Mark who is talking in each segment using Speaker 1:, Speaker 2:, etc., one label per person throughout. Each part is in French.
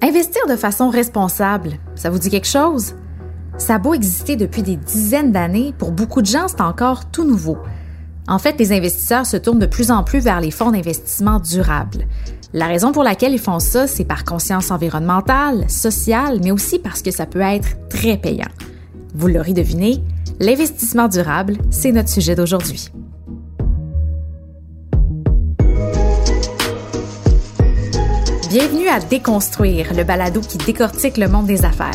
Speaker 1: Investir de façon responsable, ça vous dit quelque chose? Ça a beau exister depuis des dizaines d'années, pour beaucoup de gens, c'est encore tout nouveau. En fait, les investisseurs se tournent de plus en plus vers les fonds d'investissement durables. La raison pour laquelle ils font ça, c'est par conscience environnementale, sociale, mais aussi parce que ça peut être très payant. Vous l'aurez deviné, l'investissement durable, c'est notre sujet d'aujourd'hui. Bienvenue à Déconstruire, le balado qui décortique le monde des affaires.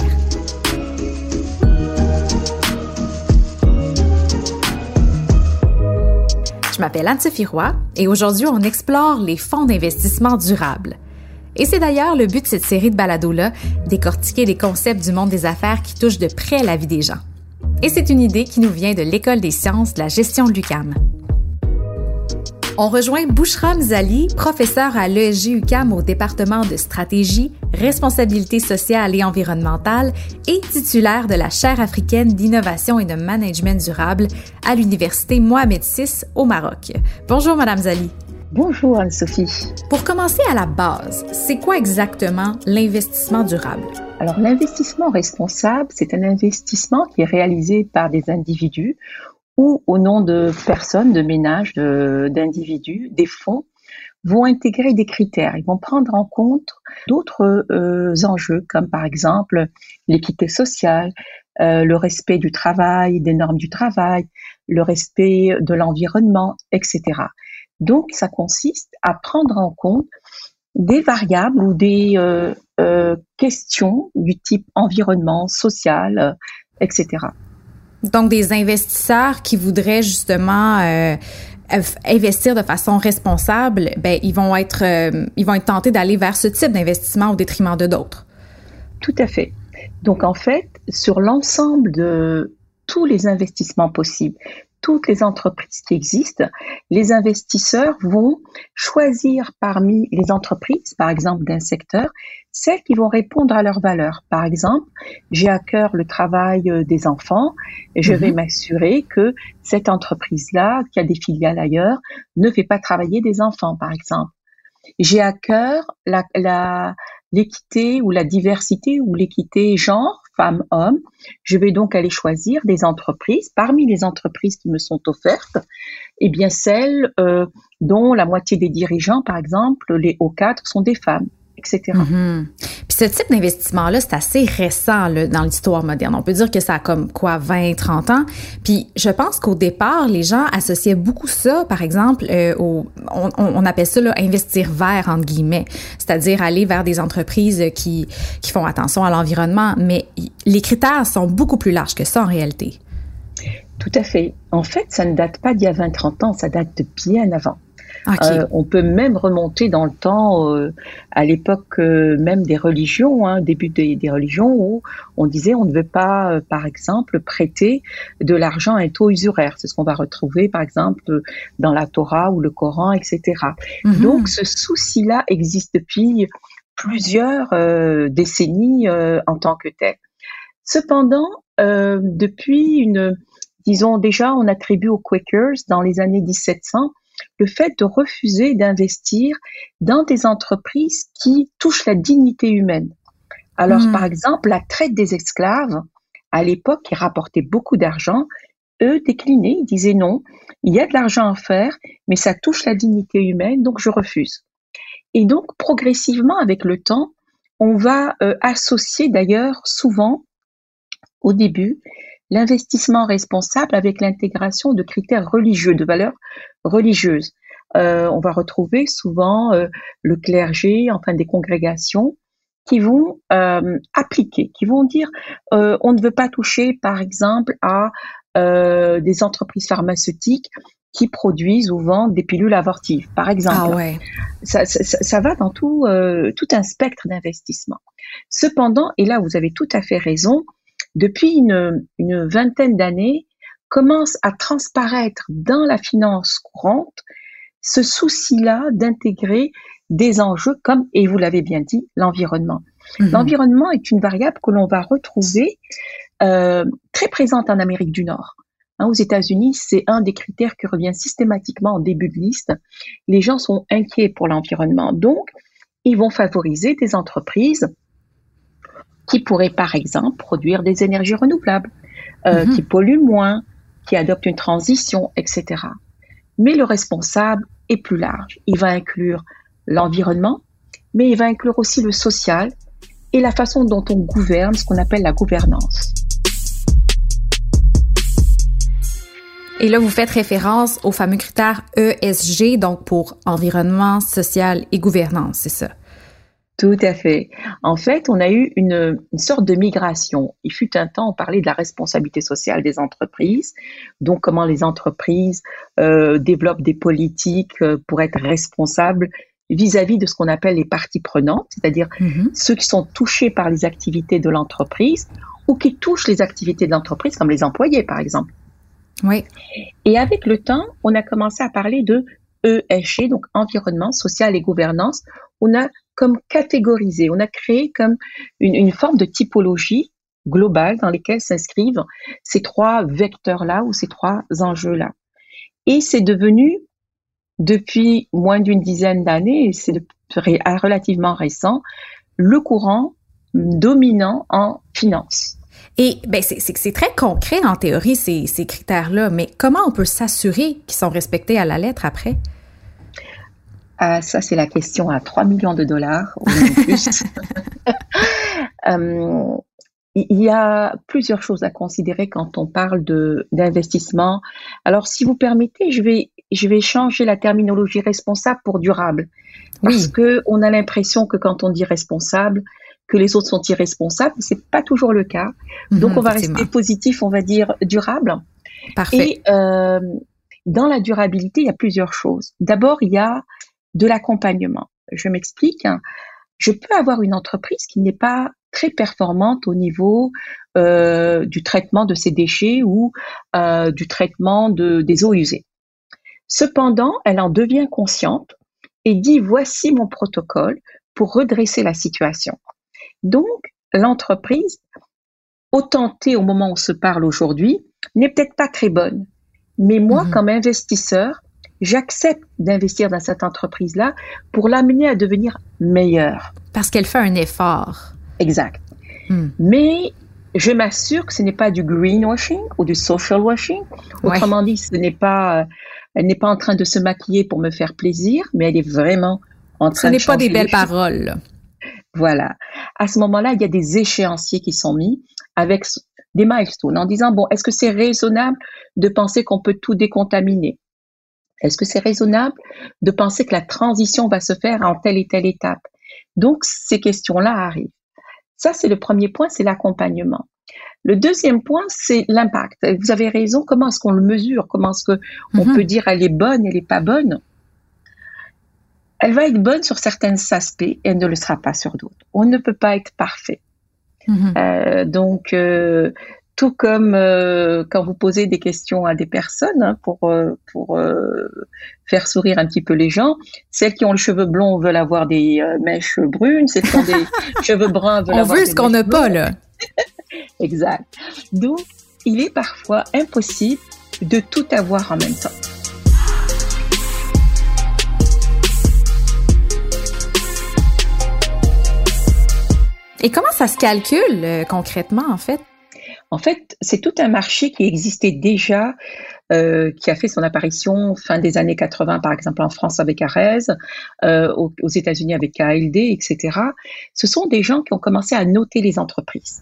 Speaker 1: Je m'appelle Anne-Sophie et aujourd'hui, on explore les fonds d'investissement durables. Et c'est d'ailleurs le but de cette série de balados-là, décortiquer les concepts du monde des affaires qui touchent de près la vie des gens. Et c'est une idée qui nous vient de l'École des sciences de la gestion de l'UCAM. On rejoint Bouchra Mzali, professeur à l'ESG UCAM au département de stratégie, responsabilité sociale et environnementale et titulaire de la chaire africaine d'innovation et de management durable à l'université Mohamed VI au Maroc. Bonjour Madame Zali.
Speaker 2: Bonjour Anne-Sophie.
Speaker 1: Pour commencer à la base, c'est quoi exactement l'investissement durable?
Speaker 2: Alors l'investissement responsable, c'est un investissement qui est réalisé par des individus ou au nom de personnes, de ménages, d'individus, des fonds, vont intégrer des critères. Ils vont prendre en compte d'autres euh, enjeux, comme par exemple l'équité sociale, euh, le respect du travail, des normes du travail, le respect de l'environnement, etc. Donc, ça consiste à prendre en compte des variables ou des euh, questions du type environnement, social, etc.
Speaker 1: Donc, des investisseurs qui voudraient justement euh, investir de façon responsable, ben, ils vont être, euh, ils vont être tentés d'aller vers ce type d'investissement au détriment de d'autres.
Speaker 2: Tout à fait. Donc, en fait, sur l'ensemble de tous les investissements possibles, toutes les entreprises qui existent, les investisseurs vont choisir parmi les entreprises, par exemple d'un secteur, celles qui vont répondre à leurs valeurs. Par exemple, j'ai à cœur le travail euh, des enfants et je vais mhm. m'assurer que cette entreprise-là, qui a des filiales ailleurs, ne fait pas travailler des enfants, par exemple. J'ai à cœur la, la, l'équité ou la diversité ou l'équité genre, femmes-hommes. Je vais donc aller choisir des entreprises, parmi les entreprises qui me sont offertes, eh bien celles euh, dont la moitié des dirigeants, par exemple, les hauts cadres, sont des femmes etc.
Speaker 1: Mhm. Puis ce type d'investissement-là, c'est assez récent dans l'histoire moderne. On peut dire que ça a comme quoi 20, 30 ans. Puis je pense qu'au départ, les gens associaient beaucoup ça, par exemple, euh, au, on, appelle ça là, investir vert, entre guillemets, c'est-à-dire aller vers des entreprises qui, qui font attention à l'environnement. Mais les critères sont beaucoup plus larges que ça en réalité.
Speaker 2: Tout à fait. En fait, ça ne date pas d'il y a 20-30 ans, ça date de bien avant. Euh, on peut même remonter dans le temps, euh, à l'époque euh, même des religions, hein, début des, religions, où on disait on ne veut pas, par exemple, prêter de l'argent à un taux usuraire. C'est ce qu'on va retrouver, par exemple, dans la Torah ou le Coran, etc. Mhm. Donc, ce souci-là existe depuis plusieurs décennies en tant que tel. Cependant, depuis une, disons déjà, on attribue aux Quakers dans les années 1700 le fait de refuser d'investir dans des entreprises qui touchent la dignité humaine. Alors, hmm. par exemple, la traite des esclaves, à l'époque, qui rapportait beaucoup d'argent, eux déclinaient, ils disaient non, il y a de l'argent à faire, mais ça touche la dignité humaine, donc je refuse. Et donc, progressivement, avec le temps, on va euh, associer d'ailleurs souvent, au début, l'investissement responsable avec l'intégration de critères religieux, de valeurs religieuses. Euh, on va retrouver souvent euh, le clergé, enfin des congrégations, qui vont euh, appliquer, qui vont dire on ne veut pas toucher, par exemple, à des entreprises pharmaceutiques qui produisent ou vendent des pilules avortives, par exemple.
Speaker 1: Ah ouais.
Speaker 2: ça, ça, ça, va dans tout, tout un spectre d'investissement. Cependant, et là vous avez tout à fait raison, depuis une, une vingtaine d'années, commence à transparaître dans la finance courante ce souci-là d'intégrer des enjeux comme, et vous l'avez bien dit, l'environnement. Mhm. L'environnement est une variable que l'on va retrouver euh, très présente en Amérique du Nord. Hein, aux États-Unis, c'est un des critères qui revient systématiquement en début de liste. Les gens sont inquiets pour l'environnement, donc ils vont favoriser des entreprises qui pourrait par exemple produire des énergies renouvelables, euh, mhm. qui polluent moins, qui adoptent une transition, etc. Mais le responsable est plus large. Il va inclure l'environnement, mais il va inclure aussi le social et la façon dont on gouverne, ce qu'on appelle la gouvernance.
Speaker 1: Et là, vous faites référence au fameux critère ESG, donc pour environnement, social et gouvernance, c'est ça?
Speaker 2: Tout à fait. En fait, on a eu une, sorte de migration. Il fut un temps, on parlait de la responsabilité sociale des entreprises, donc comment les entreprises euh, développent des politiques euh, pour être responsables vis-à-vis de ce qu'on appelle les parties prenantes, c'est-à-dire mm-hmm. ceux qui sont touchés par les activités de l'entreprise ou qui touchent les activités de l'entreprise, comme les employés, par exemple.
Speaker 1: Oui.
Speaker 2: Et avec le temps, on a commencé à parler de ESG, donc environnement, social et gouvernance. On a comme catégorisé, on a créé comme une, forme de typologie globale dans lesquelles s'inscrivent ces trois vecteurs-là ou ces trois enjeux-là. Et c'est devenu, depuis moins d'une dizaine d'années, et c'est relativement récent, le courant dominant en finance.
Speaker 1: Et ben, c'est très concret en théorie, ces, ces critères-là, mais comment on peut s'assurer qu'ils sont respectés à la lettre après?
Speaker 2: Ah, ça, c'est la question à 3 millions de dollars ou plus. Euh, il y a plusieurs choses à considérer quand on parle d'investissement. Alors, si vous permettez, je vais, je vais changer la terminologie responsable pour durable. Parce que on a l'impression que quand on dit responsable, que les autres sont irresponsables. C'est pas toujours le cas. Mhm, Donc, on va rester positif, on va dire durable.
Speaker 1: Parfait.
Speaker 2: Et euh, dans la durabilité, il y a plusieurs choses. D'abord, il y a de l'accompagnement. Je m'explique. Je peux avoir une entreprise qui n'est pas très performante au niveau euh, du traitement de ses déchets ou euh, du traitement de, des eaux usées. Cependant, elle en devient consciente et dit voici mon protocole pour redresser la situation. Donc, l'entreprise, autant au moment où on se parle aujourd'hui, n'est peut-être pas très bonne. Mais moi, mhm. comme investisseur, j'accepte d'investir dans cette entreprise-là pour l'amener à devenir meilleure.
Speaker 1: Parce qu'elle fait un effort.
Speaker 2: Exact. Hmm. Mais je m'assure que ce n'est pas du greenwashing ou du social washing. Autrement dit, ce n'est pas, euh, elle n'est pas en train de se maquiller pour me faire plaisir, mais elle est vraiment en train
Speaker 1: de. Ce n'est pas des belles paroles.
Speaker 2: Voilà. À ce moment-là, il y a des échéanciers qui sont mis avec des milestones en disant bon, est-ce que c'est raisonnable de penser qu'on peut tout décontaminer? Est-ce que c'est raisonnable de penser que la transition va se faire en telle et telle étape? Donc ces questions-là arrivent. Ça, c'est le premier point, c'est l'accompagnement. Le deuxième point, c'est l'impact. Vous avez raison. Comment est-ce qu'on le mesure? Comment est-ce qu'on mm-hmm. peut dire elle est bonne, elle n'est pas bonne? Elle va être bonne sur certains aspects et elle ne le sera pas sur d'autres. On ne peut pas être parfait. Mhm. Euh, donc, euh, tout comme euh, quand vous posez des questions à des personnes hein, pour pour faire sourire un petit peu les gens, celles qui ont le cheveu blond veulent avoir des mèches brunes, celles qui ont des cheveux bruns veulent
Speaker 1: On
Speaker 2: avoir
Speaker 1: veut ce qu'on n'a pas là.
Speaker 2: exact. Donc, il est parfois impossible de tout avoir en même temps.
Speaker 1: Et comment ça se calcule euh, concrètement, en fait?
Speaker 2: En fait, c'est tout un marché qui existait déjà, euh, qui a fait son apparition fin des années 80, par exemple en France avec Arez, euh, aux, États-Unis avec KLD, etc. Ce sont des gens qui ont commencé à noter les entreprises.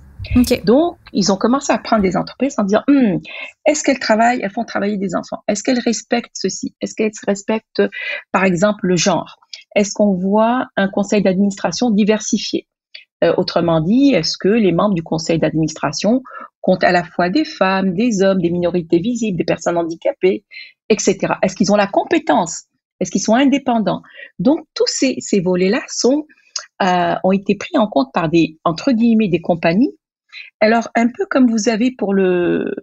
Speaker 2: Donc, ils ont commencé à prendre des entreprises en disant, hum, est-ce qu'elles travaillent, elles font travailler des enfants? Est-ce qu'elles respectent ceci? Est-ce qu'elles respectent, par exemple, le genre? Est-ce qu'on voit un conseil d'administration diversifié? Euh, autrement dit, est-ce que les membres du conseil d'administration comptent à la fois des femmes, des hommes, des minorités visibles, des personnes handicapées, etc. Est-ce qu'ils ont la compétence? Est-ce qu'ils sont indépendants? Donc tous ces, volets-là sont euh, ont été pris en compte par des entre guillemets des compagnies. Alors un peu comme vous avez pour le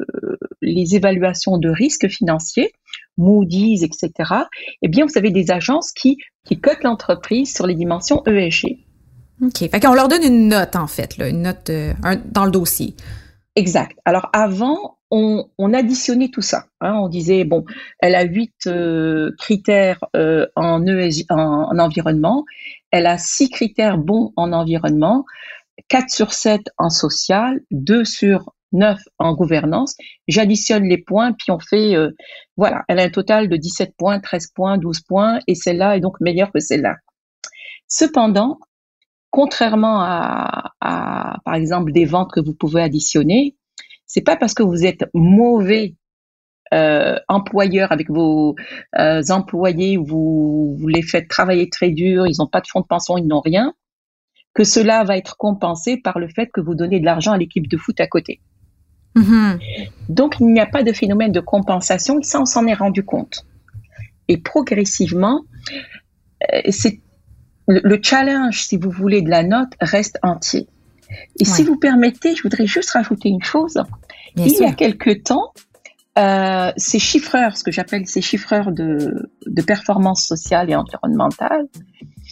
Speaker 2: les évaluations de risques financiers, Moody's, etc. Eh bien, vous avez des agences qui qui cotent l'entreprise sur les dimensions ESG.
Speaker 1: OK. Fait qu'on leur donne une note, en fait, une note euh, dans le dossier.
Speaker 2: Exact. Alors avant, on, on additionnait tout ça. Hein. on disait bon, elle a huit euh, critères euh, en, ESG, en, environnement, elle a six critères bons en environnement, 4 sur 7 en social, 2 sur 9 en gouvernance. J'additionne les points, puis on fait, euh, voilà, elle a un total de 17 points, 13 points, 12 points, et celle-là est donc meilleure que celle-là. Cependant, contrairement à, à, par exemple, des ventes que vous pouvez additionner, c'est pas parce que vous êtes mauvais euh, employeur avec vos euh, employés, vous, vous les faites travailler très dur, ils n'ont pas de fonds de pension, ils n'ont rien, que cela va être compensé par le fait que vous donnez de l'argent à l'équipe de foot à côté. Mm-hmm. Donc il n'y a pas de phénomène de compensation, ça on s'en est rendu compte. Et progressivement, euh, c'est le, challenge, si vous voulez, de la note reste entier. Et si vous permettez, je voudrais juste rajouter une chose. il y a quelque temps, euh, ces chiffreurs, ce que j'appelle ces chiffreurs de, de performance sociale et environnementale,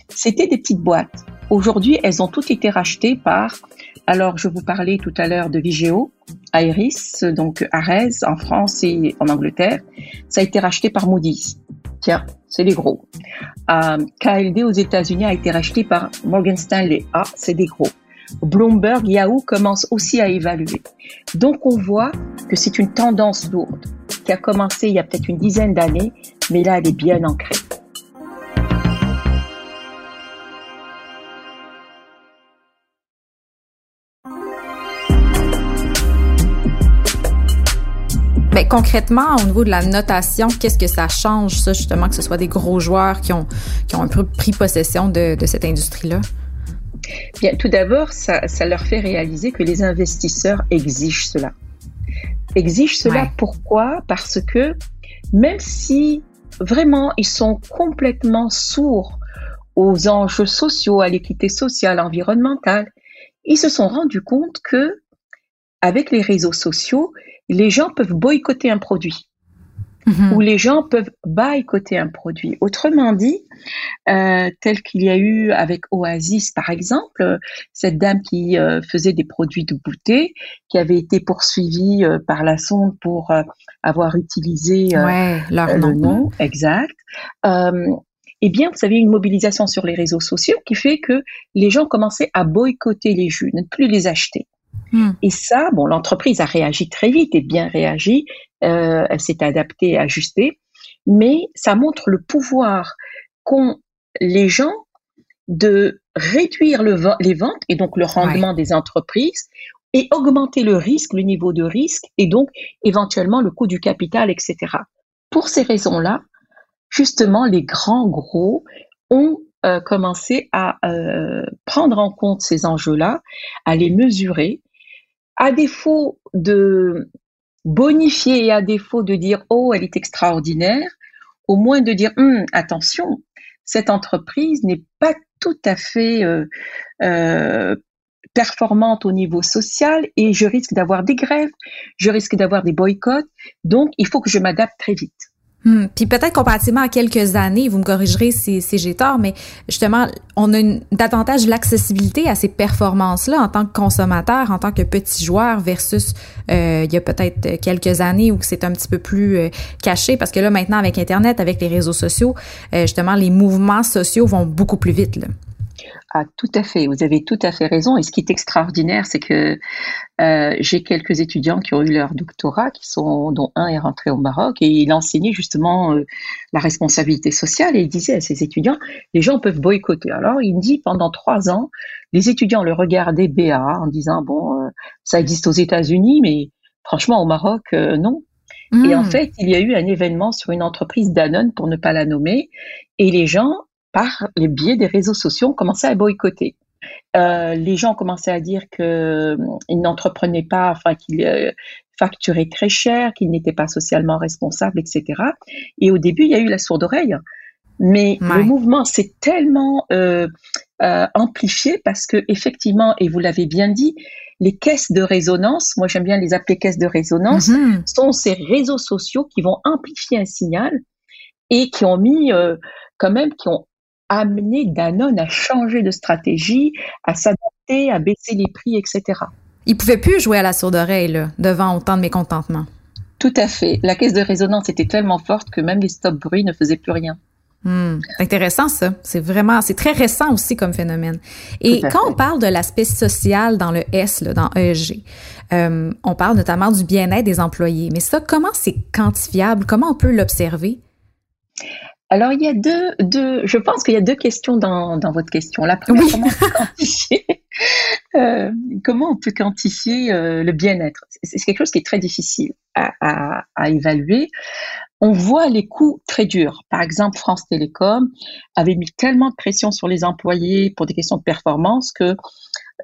Speaker 2: c'était des petites boîtes. Aujourd'hui, elles ont toutes été rachetées par, alors je vous parlais tout à l'heure de Vigeo, Iris, donc Ares en France et en Angleterre. Ça a été racheté par Moody's. Tiens, c'est les gros. Euh, KLD aux États-Unis a été racheté par Morgan Stanley. Ah, c'est des gros. Bloomberg, Yahoo commence aussi à évaluer. Donc on voit que c'est une tendance lourde qui a commencé il y a peut-être une dizaine d'années, mais là elle est bien ancrée.
Speaker 1: Mais concrètement, au niveau de la notation, qu'est-ce que ça change, ça, justement, que ce soit des gros joueurs qui ont, qui ont un peu pris possession de, de cette industrie-là?
Speaker 2: Bien, tout d'abord, ça, ça, leur fait réaliser que les investisseurs exigent cela. Exigent cela pourquoi? Parce que même si vraiment ils sont complètement sourds aux enjeux sociaux, à l'équité sociale, environnementale, ils se sont rendus compte que avec les réseaux sociaux, les gens peuvent boycotter un produit. Mhm. où les gens peuvent boycotter un produit. Autrement dit, euh, tel qu'il y a eu avec Oasis par exemple, cette dame qui euh, faisait des produits de beauté, qui avait été poursuivie euh, par la sonde pour avoir utilisé
Speaker 1: leur
Speaker 2: nom. le nom exact. eh bien, vous avez une mobilisation sur les réseaux sociaux qui fait que les gens commençaient à boycotter les jus, ne plus les acheter. Hmm. Et ça, bon, l'entreprise a réagi très vite et bien réagi. Euh, elle s'est adaptée, ajustée. Mais ça montre le pouvoir qu'ont les gens de réduire le, les ventes et donc le rendement des entreprises et augmenter le risque, le niveau de risque et donc éventuellement le coût du capital, etc. Pour ces raisons-là, justement, les grands gros ont euh, commencé à euh, prendre en compte ces enjeux-là, à les mesurer à défaut de bonifier et à défaut de dire oh elle est extraordinaire, au moins de dire hum, attention, cette entreprise n'est pas tout à fait euh, euh, performante au niveau social et je risque d'avoir des grèves, je risque d'avoir des boycotts, donc il faut que je m'adapte très vite.
Speaker 1: Hmm. Puis peut-être comparativement à quelques années, vous me corrigerez si, si j'ai tort, mais justement, on a une, davantage l'accessibilité à ces performances-là en tant que consommateur, en tant que petit joueur versus euh, il y a peut-être quelques années où c'est un petit peu plus euh, caché parce que là maintenant avec Internet, avec les réseaux sociaux, euh, justement les mouvements sociaux vont beaucoup plus vite. Là.
Speaker 2: Ah, tout à fait, vous avez tout à fait raison. Et ce qui est extraordinaire, c'est que euh, j'ai quelques étudiants qui ont eu leur doctorat, qui sont, dont un est rentré au Maroc, et il enseignait justement euh, la responsabilité sociale, et il disait à ses étudiants, les gens peuvent boycotter. Alors, il dit, pendant trois ans, les étudiants le regardaient BA en disant, bon, euh, ça existe aux États-Unis, mais franchement, au Maroc, non. Et en hmm. fait, il y a eu un événement sur une entreprise Danone, pour ne pas la nommer, et les gens par les biais des réseaux sociaux, on commençait à boycotter. Euh, les gens commençaient à dire qu'ils euh, n'entreprenaient pas, enfin qu'ils euh, facturaient très cher, qu'ils n'étaient pas socialement responsables, etc. Et au début, il y a eu la sourde oreille. Mais le mouvement s'est tellement amplifié parce que effectivement, et vous l'avez bien dit, les caisses de résonance, moi j'aime bien les appeler caisses de résonance, mm-hmm. sont ces réseaux sociaux qui vont amplifier un signal et qui ont mis quand même, qui ont amener Danone à changer de stratégie, à s'adapter, à baisser les prix, etc.
Speaker 1: Il pouvait plus jouer à la sourde oreille devant autant de mécontentement.
Speaker 2: Tout à fait. La caisse de résonance était tellement forte que même les stop bruits ne faisaient plus rien.
Speaker 1: Hmm. intéressant ça. C'est vraiment, c'est très récent aussi comme phénomène. Et quand on parle de l'aspect social dans le S, là, dans ESG, euh, on parle notamment du bien-être des employés. Mais ça, comment c'est quantifiable? Comment on peut l'observer?
Speaker 2: Alors, il y a deux, deux je pense qu'il y a deux questions dans, dans votre question. La première, comment, on peut quantifier, euh, comment on peut quantifier euh, le bien-être? C'est quelque chose qui est très difficile à, à, à, évaluer. On voit les coûts très durs. Par exemple, France Télécom avait mis tellement de pression sur les employés pour des questions de performance que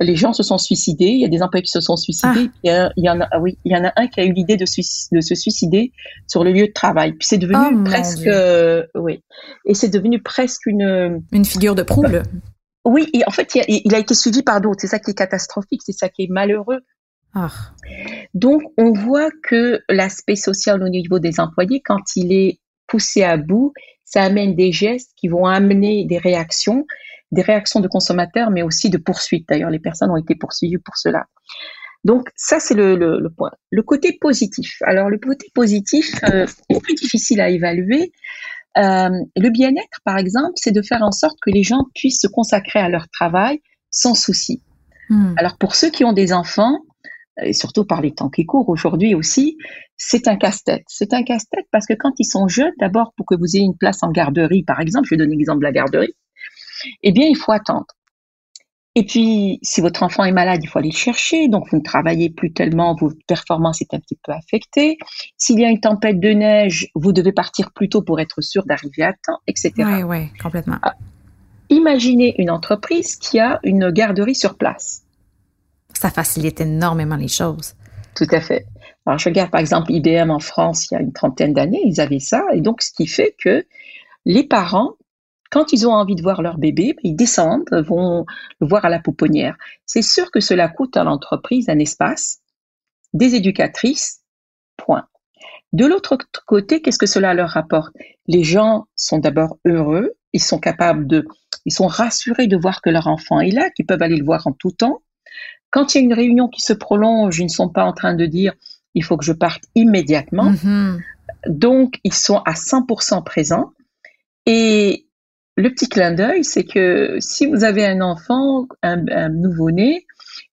Speaker 2: les gens se sont suicidés. Il y a des employés qui se sont suicidés. Ah. Il, y en a, ah oui, il y en a un qui a eu l'idée de, de, se suicider sur le lieu de travail. Puis c'est devenu oh, presque, euh, oui, et c'est devenu presque une
Speaker 1: une figure de proue.
Speaker 2: Oui, et en fait, il a, été suivi par d'autres. C'est ça qui est catastrophique, c'est ça qui est malheureux. Ah. Donc, on voit que l'aspect social au niveau des employés, quand il est poussé à bout, ça amène des gestes qui vont amener des réactions des réactions de consommateurs, mais aussi de poursuites. D'ailleurs, les personnes ont été poursuivies pour cela. Donc ça, c'est le, le, point. Le côté positif. Alors le côté positif euh, est plus difficile à évaluer. Euh, le bien-être, par exemple, c'est de faire en sorte que les gens puissent se consacrer à leur travail sans souci. Hmm. Alors pour ceux qui ont des enfants, et surtout par les temps qui courent aujourd'hui aussi, c'est un casse-tête. C'est un casse-tête parce que quand ils sont jeunes, d'abord pour que vous ayez une place en garderie, par exemple, je vais donner l'exemple de la garderie, eh bien, il faut attendre. Et puis, si votre enfant est malade, il faut aller le chercher. Donc, vous ne travaillez plus tellement, votre performance est un petit peu affectée. S'il y a une tempête de neige, vous devez partir plus tôt pour être sûr d'arriver à temps, etc.
Speaker 1: Oui, oui, complètement. Ah,
Speaker 2: imaginez une entreprise qui a une garderie sur place.
Speaker 1: Ça facilite énormément les choses.
Speaker 2: Tout à fait. Alors, je regarde par exemple IBM en France, il y a une trentaine d'années, ils avaient ça. Et donc, ce qui fait que les parents quand ils ont envie de voir leur bébé, ils descendent, vont le voir à la pouponnière. C'est sûr que cela coûte à l'entreprise un espace, des éducatrices, point. De l'autre côté, qu'est-ce que cela leur rapporte? Les gens sont d'abord heureux, ils sont capables de, ils sont rassurés de voir que leur enfant est là, qu'ils peuvent aller le voir en tout temps. Quand il y a une réunion qui se prolonge, ils ne sont pas en train de dire il faut que je parte immédiatement. Mm-hmm. Donc, ils sont à 100% présents. Et le petit clin d'œil, c'est que si vous avez un enfant, un, nouveau-né,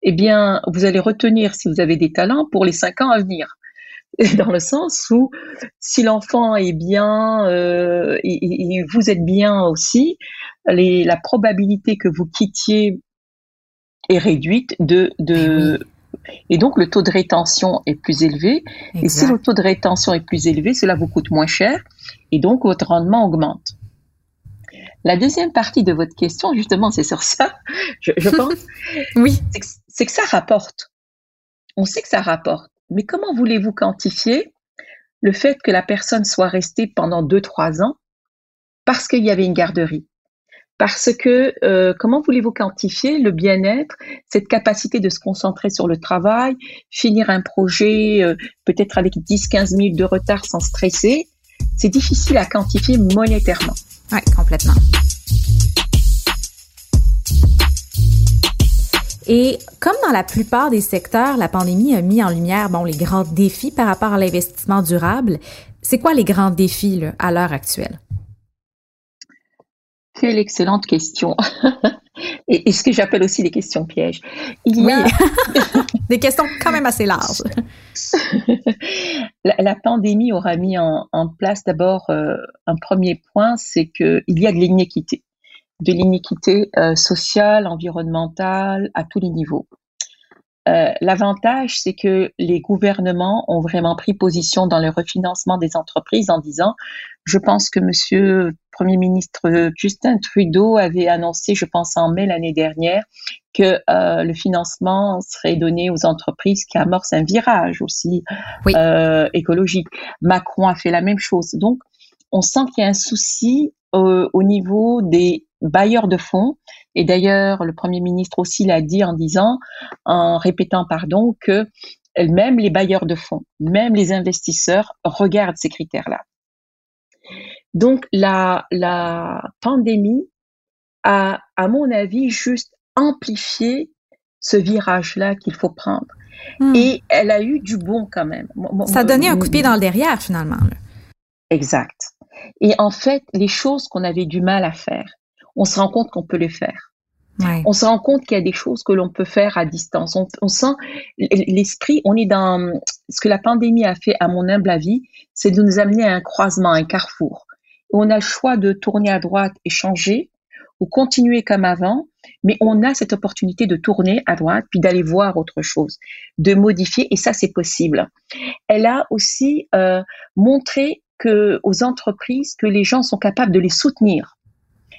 Speaker 2: eh bien, vous allez retenir si vous avez des talents pour les cinq ans à venir. Dans le sens où si l'enfant est bien euh, et, vous êtes bien aussi, les, la probabilité que vous quittiez est réduite de, de eh et donc le taux de rétention est plus élevé. Et si le taux de rétention est plus élevé, cela vous coûte moins cher et donc votre rendement augmente. La deuxième partie de votre question, justement, c'est sur ça, je, pense.
Speaker 1: oui.
Speaker 2: C'est que, ça rapporte. On sait que ça rapporte. Mais comment voulez-vous quantifier le fait que la personne soit restée pendant deux, trois ans parce qu'il y avait une garderie? Parce que euh, comment voulez-vous quantifier le bien-être, cette capacité de se concentrer sur le travail, finir un projet euh, peut-être avec 10-15 minutes de retard sans stresser? C'est difficile à quantifier monétairement.
Speaker 1: Oui, complètement. Et comme dans la plupart des secteurs, la pandémie a mis en lumière bon, les grands défis par rapport à l'investissement durable. C'est quoi les grands défis à l'heure actuelle?
Speaker 2: Quelle excellente question. et, ce que j'appelle aussi des questions pièges.
Speaker 1: Il y a... des questions quand même assez larges.
Speaker 2: la, pandémie aura mis en, place d'abord euh, un premier point, c'est qu'il y a de l'inéquité, de l'inéquité euh, sociale, environnementale, à tous les niveaux. Euh, l'avantage, c'est que les gouvernements ont vraiment pris position dans le refinancement des entreprises en disant, je pense que Monsieur Premier ministre Justin Trudeau avait annoncé, je pense en mai l'année dernière, que euh, le financement serait donné aux entreprises qui amorcent un virage aussi euh, écologique. Macron a fait la même chose. Donc, on sent qu'il y a un souci au niveau des bailleurs de fonds et d'ailleurs, le Premier ministre aussi l'a dit en disant, en répétant, pardon, que même les bailleurs de fonds, même les investisseurs regardent ces critères-là. Donc, la, la pandémie a, à mon avis, juste amplifié ce virage-là qu'il faut prendre. Hmm. Et elle a eu du bon quand même.
Speaker 1: Ça a donné un coup de pied dans le derrière, finalement.
Speaker 2: Exact. Et en fait, les choses qu'on avait du mal à faire, on se rend compte qu'on peut les faire. On se rend compte qu'il y a des choses que l'on peut faire à distance. On, sent l'esprit, on est dans ce que la pandémie a fait, à mon humble avis, c'est de nous amener à un croisement, un carrefour. On a le choix de tourner à droite et changer, ou continuer comme avant, mais on a cette opportunité de tourner à droite, puis d'aller voir autre chose, de modifier, et ça c'est possible. Elle a aussi euh, montré que aux entreprises que les gens sont capables de les soutenir.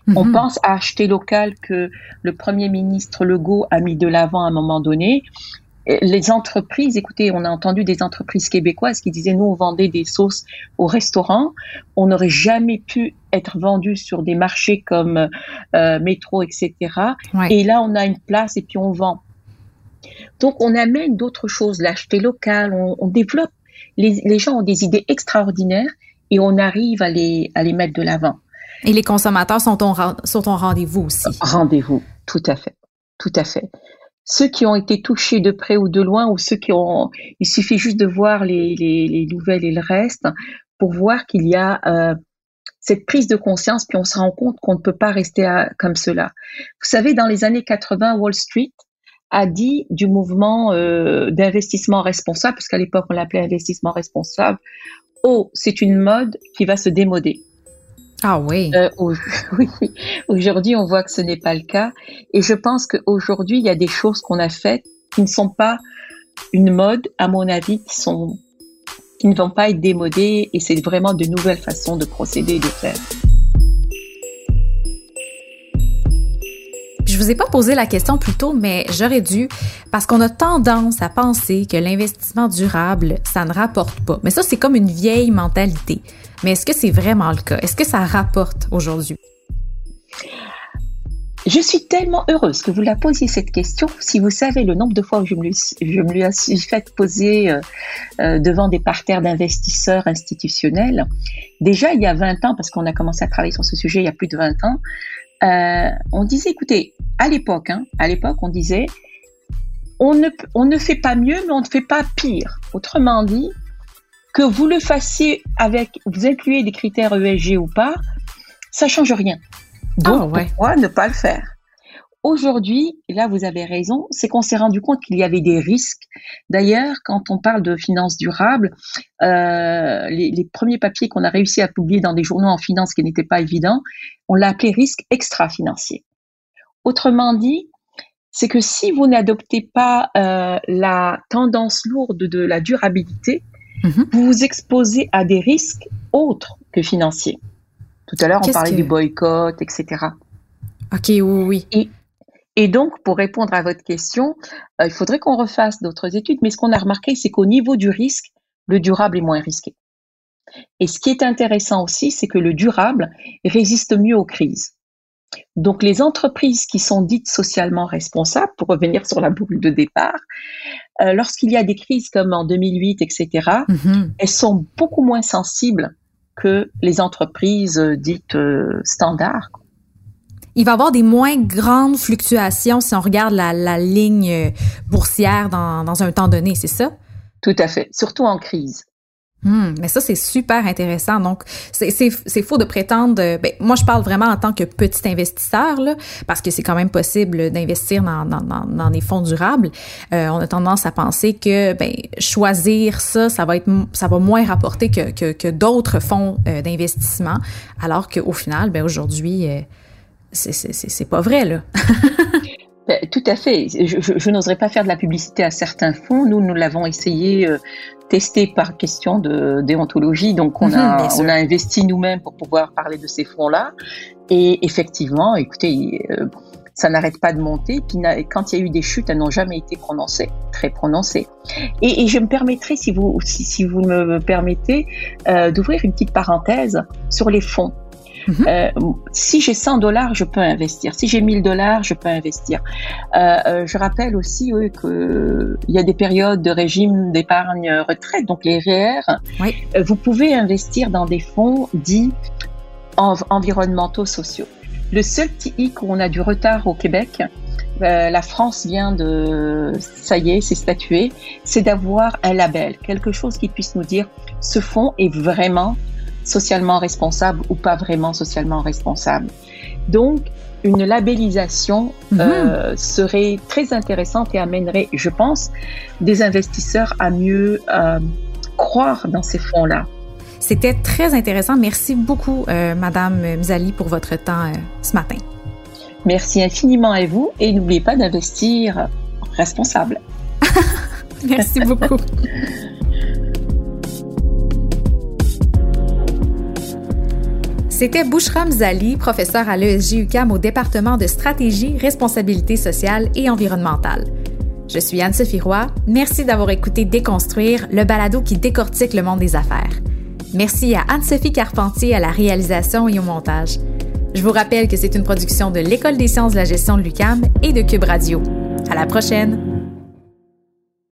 Speaker 2: On mhm. pense à acheter local que le Premier ministre Legault a mis de l'avant à un moment donné. Les entreprises, écoutez, on a entendu des entreprises québécoises qui disaient nous on vendait des sauces au restaurant, on n'aurait jamais pu être vendu sur des marchés comme euh, métro, etc. Et là on a une place et puis on vend. Donc on amène d'autres choses, l'acheter local, on, développe. Les, les gens ont des idées extraordinaires et on arrive à les, à les mettre de l'avant.
Speaker 1: Et les consommateurs sont sont rendez-vous aussi.
Speaker 2: Rendez-vous, tout à fait, tout à fait. Ceux qui ont été touchés de près ou de loin, ou ceux qui ont, il suffit juste de voir les, les, les nouvelles et le reste pour voir qu'il y a euh, cette prise de conscience, puis on se rend compte qu'on ne peut pas rester comme cela. Vous savez, dans les années 80, Wall Street a dit du mouvement euh, d'investissement responsable, puisqu'à l'époque on l'appelait investissement responsable, oh, c'est une mode qui va se démoder.
Speaker 1: Ah oui.
Speaker 2: Euh, oui. Aujourd'hui, on voit que ce n'est pas le cas. Et je pense qu'aujourd'hui, il y a des choses qu'on a faites qui ne sont pas une mode, à mon avis, qui sont qui ne vont pas être démodées et c'est vraiment de nouvelles façons de procéder et de faire.
Speaker 1: Vous ai pas posé la question plus tôt, mais j'aurais dû, parce qu'on a tendance à penser que l'investissement durable, ça ne rapporte pas. Mais ça, c'est comme une vieille mentalité. Mais est-ce que c'est vraiment le cas? Est-ce que ça rapporte aujourd'hui?
Speaker 2: Je suis tellement heureuse que vous la posiez cette question. Si vous savez le nombre de fois où je me lui, je me poser euh, euh, devant des parterres d'investisseurs institutionnels, déjà il y a 20 ans, parce qu'on a commencé à travailler sur ce sujet il y a plus de 20 ans, euh, on disait, écoutez, à l'époque, hein, à l'époque, on disait, on ne, on ne fait pas mieux, mais on ne fait pas pire. Autrement dit, que vous le fassiez avec, vous incluez des critères ESG ou pas, ça change rien. Donc, ah, pourquoi ne pas le faire? Aujourd'hui, et là vous avez raison, c'est qu'on s'est rendu compte qu'il y avait des risques. D'ailleurs, quand on parle de finances durables, euh, les, les, premiers papiers qu'on a réussi à publier dans des journaux en finance qui n'étaient pas évidents, on l'a appelé risque extra-financier. Autrement dit, c'est que si vous n'adoptez pas euh, la tendance lourde de la durabilité, mhm. vous vous exposez à des risques autres que financiers. Tout à l'heure, on parlait du boycott, etc.
Speaker 1: Ok, oui, oui.
Speaker 2: Et, et donc, pour répondre à votre question, euh, il faudrait qu'on refasse d'autres études, mais ce qu'on a remarqué, c'est qu'au niveau du risque, le durable est moins risqué. Et ce qui est intéressant aussi, c'est que le durable résiste mieux aux crises. Donc les entreprises qui sont dites socialement responsables, pour revenir sur la boucle de départ, euh, lorsqu'il y a des crises comme en 2008, etc., mm-hmm. elles sont beaucoup moins sensibles que les entreprises euh, dites euh, standards.
Speaker 1: Il va y avoir des moins grandes fluctuations si on regarde la, ligne boursière dans, dans un temps donné, c'est ça?
Speaker 2: Tout à fait, surtout en crise.
Speaker 1: Hmm, mais ça, c'est super intéressant. Donc, c'est faux de prétendre... Ben, moi, je parle vraiment en tant que petit investisseur, là, parce que c'est quand même possible d'investir dans, dans, dans, des fonds durables. Euh, on a tendance à penser que ben, choisir ça, ça va être ça va moins rapporter que, que, que d'autres fonds euh, d'investissement, alors qu'au final, ben, aujourd'hui, euh, c'est pas vrai, là.
Speaker 2: Ben, tout à fait. Je, je, n'oserais pas faire de la publicité à certains fonds. Nous, nous l'avons essayé euh, testé par question de déontologie. Donc, on, mhm, a, on a investi nous-mêmes pour pouvoir parler de ces fonds-là. Et effectivement, écoutez, euh, ça n'arrête pas de monter. Puis quand il y a eu des chutes, elles n'ont jamais été prononcées, très prononcées. Et, et je me permettrai, si vous, si, si vous me permettez, euh, d'ouvrir une petite parenthèse sur les fonds. Mhm. Euh, si j'ai 100 dollars, je peux investir. Si j'ai 1000 dollars, je peux investir. Euh, euh, je rappelle aussi oui, qu'il y a des périodes de régime d'épargne retraite, donc les REER. Oui. Euh, vous pouvez investir dans des fonds dits environnementaux sociaux. Le seul petit hic où on a du retard au Québec, euh, la France vient de, ça y est, c'est statué, c'est d'avoir un label, quelque chose qui puisse nous dire ce fonds est vraiment socialement responsable ou pas vraiment socialement responsable. Donc, une labellisation mhm. euh, serait très intéressante et amènerait, je pense, des investisseurs à mieux euh, croire dans ces fonds-là.
Speaker 1: C'était très intéressant. Merci beaucoup, euh, Madame Mzali, pour votre temps ce matin.
Speaker 2: Merci infiniment à vous et n'oubliez pas d'investir responsable.
Speaker 1: Merci beaucoup. C'était Bouchram Zali, professeur à l'ESG UCAM au département de stratégie, responsabilité sociale et environnementale. Je suis Anne-Sophie Roy. Merci d'avoir écouté Déconstruire, le balado qui décortique le monde des affaires. Merci à Anne-Sophie Carpentier à la réalisation et au montage. Je vous rappelle que c'est une production de l'École des sciences de la gestion de l'UCAM et de Cube Radio. À la prochaine!